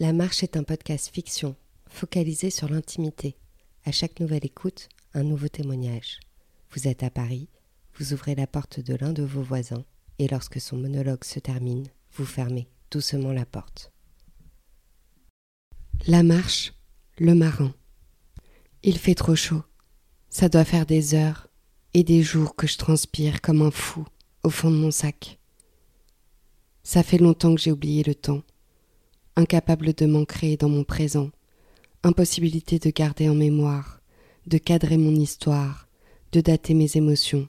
La Marche est un podcast fiction, focalisé sur l'intimité. À chaque nouvelle écoute, un nouveau témoignage. Vous êtes à Paris, vous ouvrez la porte de l'un de vos voisins, et lorsque son monologue se termine, vous fermez doucement la porte. La marche, le marin. Il fait trop chaud. Ça doit faire des heures et des jours que je transpire comme un fou au fond de mon sac. Ça fait longtemps que j'ai oublié le temps incapable de m'ancrer dans mon présent, impossibilité de garder en mémoire, de cadrer mon histoire, de dater mes émotions.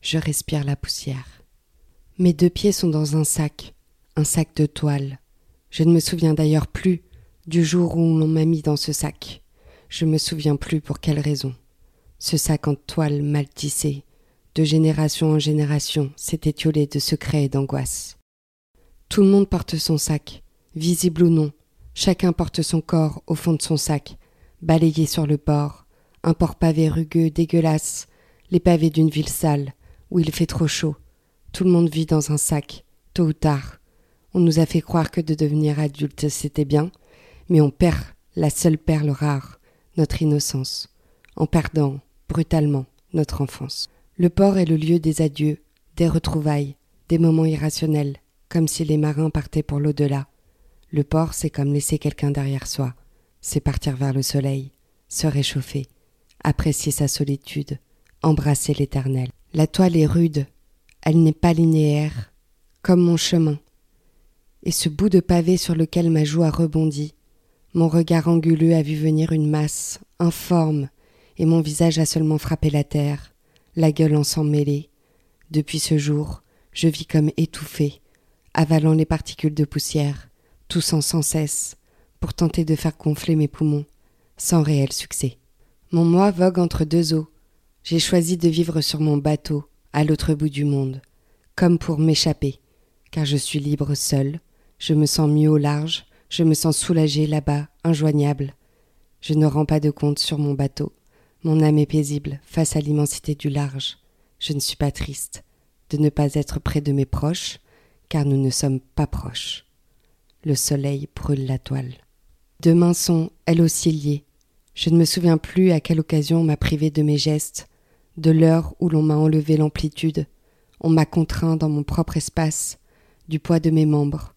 Je respire la poussière. Mes deux pieds sont dans un sac, un sac de toile. Je ne me souviens d'ailleurs plus du jour où l'on m'a mis dans ce sac. Je me souviens plus pour quelle raison. Ce sac en toile mal tissé, de génération en génération, s'est étiolé de secrets et d'angoisses. Tout le monde porte son sac, visible ou non, chacun porte son corps au fond de son sac, balayé sur le bord, un port pavé rugueux, dégueulasse, les pavés d'une ville sale, où il fait trop chaud. Tout le monde vit dans un sac, tôt ou tard. On nous a fait croire que de devenir adulte c'était bien, mais on perd la seule perle rare, notre innocence, en perdant, brutalement, notre enfance. Le port est le lieu des adieux, des retrouvailles, des moments irrationnels, comme si les marins partaient pour l'au-delà, le port, c'est comme laisser quelqu'un derrière soi, c'est partir vers le soleil, se réchauffer, apprécier sa solitude, embrasser l'éternel. La toile est rude, elle n'est pas linéaire, comme mon chemin. Et ce bout de pavé sur lequel ma joue a rebondi, mon regard anguleux a vu venir une masse, informe, et mon visage a seulement frappé la terre, la gueule en sang mêlée. Depuis ce jour, je vis comme étouffé, avalant les particules de poussière, toussant sans cesse, pour tenter de faire gonfler mes poumons, sans réel succès. Mon moi vogue entre deux eaux. J'ai choisi de vivre sur mon bateau, à l'autre bout du monde, comme pour m'échapper, car je suis libre seul, je me sens mieux au large, je me sens soulagé là-bas, injoignable. Je ne rends pas de compte sur mon bateau. Mon âme est paisible face à l'immensité du large. Je ne suis pas triste de ne pas être près de mes proches, car nous ne sommes pas proches le soleil brûle la toile. Deux mains sont, elles aussi, liées. Je ne me souviens plus à quelle occasion on m'a privé de mes gestes, de l'heure où l'on m'a enlevé l'amplitude, on m'a contraint dans mon propre espace, du poids de mes membres.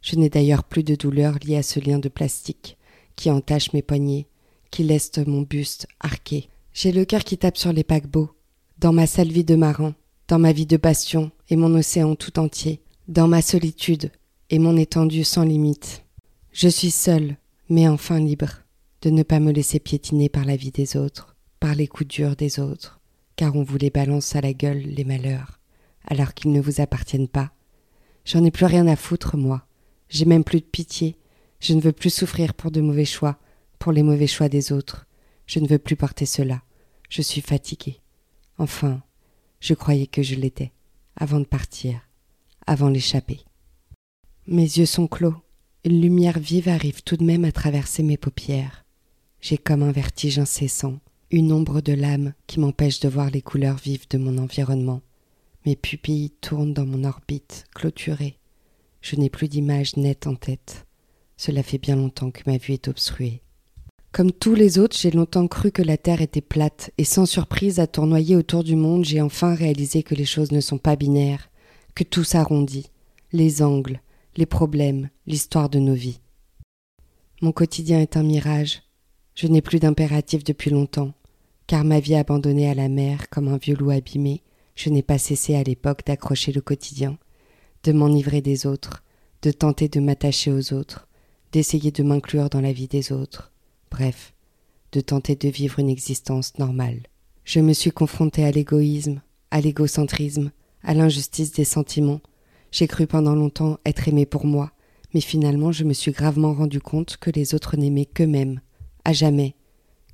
Je n'ai d'ailleurs plus de douleur liée à ce lien de plastique qui entache mes poignets, qui laisse mon buste arqué. J'ai le cœur qui tape sur les paquebots, dans ma sale vie de marin, dans ma vie de bastion et mon océan tout entier, dans ma solitude, et mon étendue sans limite. Je suis seule, mais enfin libre, de ne pas me laisser piétiner par la vie des autres, par les coups durs des autres, car on vous les balance à la gueule les malheurs, alors qu'ils ne vous appartiennent pas. J'en ai plus rien à foutre, moi. J'ai même plus de pitié. Je ne veux plus souffrir pour de mauvais choix, pour les mauvais choix des autres. Je ne veux plus porter cela. Je suis fatiguée. Enfin, je croyais que je l'étais, avant de partir, avant l'échapper. Mes yeux sont clos. Une lumière vive arrive tout de même à traverser mes paupières. J'ai comme un vertige incessant, une ombre de l'âme qui m'empêche de voir les couleurs vives de mon environnement. Mes pupilles tournent dans mon orbite, clôturée. Je n'ai plus d'image nette en tête. Cela fait bien longtemps que ma vue est obstruée. Comme tous les autres, j'ai longtemps cru que la Terre était plate, et sans surprise à tournoyer autour du monde, j'ai enfin réalisé que les choses ne sont pas binaires, que tout s'arrondit, les angles, les problèmes, l'histoire de nos vies. Mon quotidien est un mirage. Je n'ai plus d'impératif depuis longtemps, car ma vie abandonnée à la mer comme un vieux loup abîmé, je n'ai pas cessé à l'époque d'accrocher le quotidien, de m'enivrer des autres, de tenter de m'attacher aux autres, d'essayer de m'inclure dans la vie des autres, bref, de tenter de vivre une existence normale. Je me suis confronté à l'égoïsme, à l'égocentrisme, à l'injustice des sentiments, j'ai cru pendant longtemps être aimé pour moi, mais finalement je me suis gravement rendu compte que les autres n'aimaient qu'eux-mêmes, à jamais,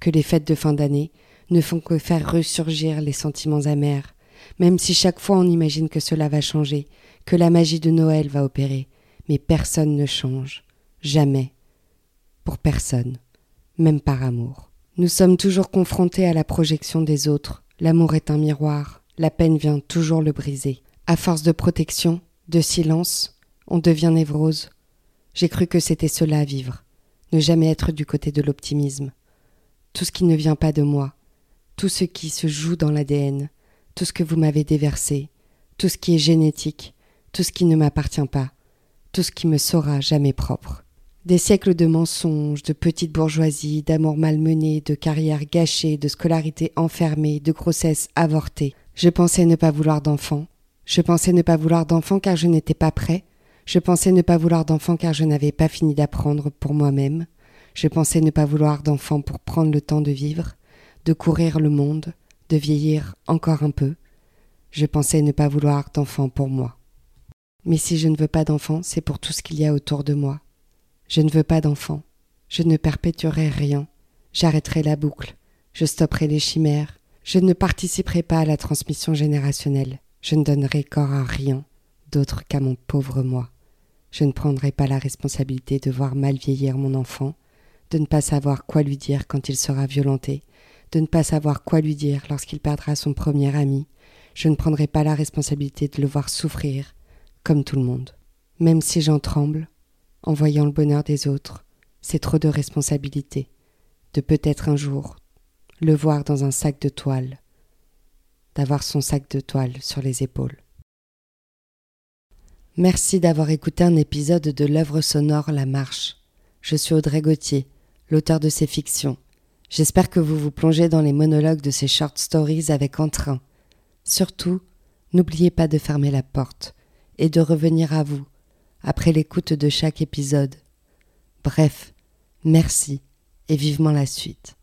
que les fêtes de fin d'année ne font que faire ressurgir les sentiments amers, même si chaque fois on imagine que cela va changer, que la magie de Noël va opérer, mais personne ne change, jamais, pour personne, même par amour. Nous sommes toujours confrontés à la projection des autres, l'amour est un miroir, la peine vient toujours le briser. À force de protection, de silence, on devient névrose. J'ai cru que c'était cela vivre, ne jamais être du côté de l'optimisme. Tout ce qui ne vient pas de moi, tout ce qui se joue dans l'ADN, tout ce que vous m'avez déversé, tout ce qui est génétique, tout ce qui ne m'appartient pas, tout ce qui me sera jamais propre. Des siècles de mensonges, de petite bourgeoisie, d'amour malmené, de carrière gâchée, de scolarité enfermée, de grossesse avortée. Je pensais ne pas vouloir d'enfant. Je pensais ne pas vouloir d'enfant car je n'étais pas prêt. Je pensais ne pas vouloir d'enfant car je n'avais pas fini d'apprendre pour moi-même. Je pensais ne pas vouloir d'enfant pour prendre le temps de vivre, de courir le monde, de vieillir encore un peu. Je pensais ne pas vouloir d'enfant pour moi. Mais si je ne veux pas d'enfant, c'est pour tout ce qu'il y a autour de moi. Je ne veux pas d'enfant. Je ne perpétuerai rien. J'arrêterai la boucle. Je stopperai les chimères. Je ne participerai pas à la transmission générationnelle. Je ne donnerai corps à rien d'autre qu'à mon pauvre moi. Je ne prendrai pas la responsabilité de voir mal vieillir mon enfant, de ne pas savoir quoi lui dire quand il sera violenté, de ne pas savoir quoi lui dire lorsqu'il perdra son premier ami. Je ne prendrai pas la responsabilité de le voir souffrir, comme tout le monde. Même si j'en tremble, en voyant le bonheur des autres, c'est trop de responsabilité, de peut-être un jour le voir dans un sac de toile, d'avoir son sac de toile sur les épaules. Merci d'avoir écouté un épisode de l'œuvre sonore La Marche. Je suis Audrey Gauthier, l'auteur de ces fictions. J'espère que vous vous plongez dans les monologues de ces short stories avec entrain. Surtout, n'oubliez pas de fermer la porte et de revenir à vous après l'écoute de chaque épisode. Bref, merci et vivement la suite.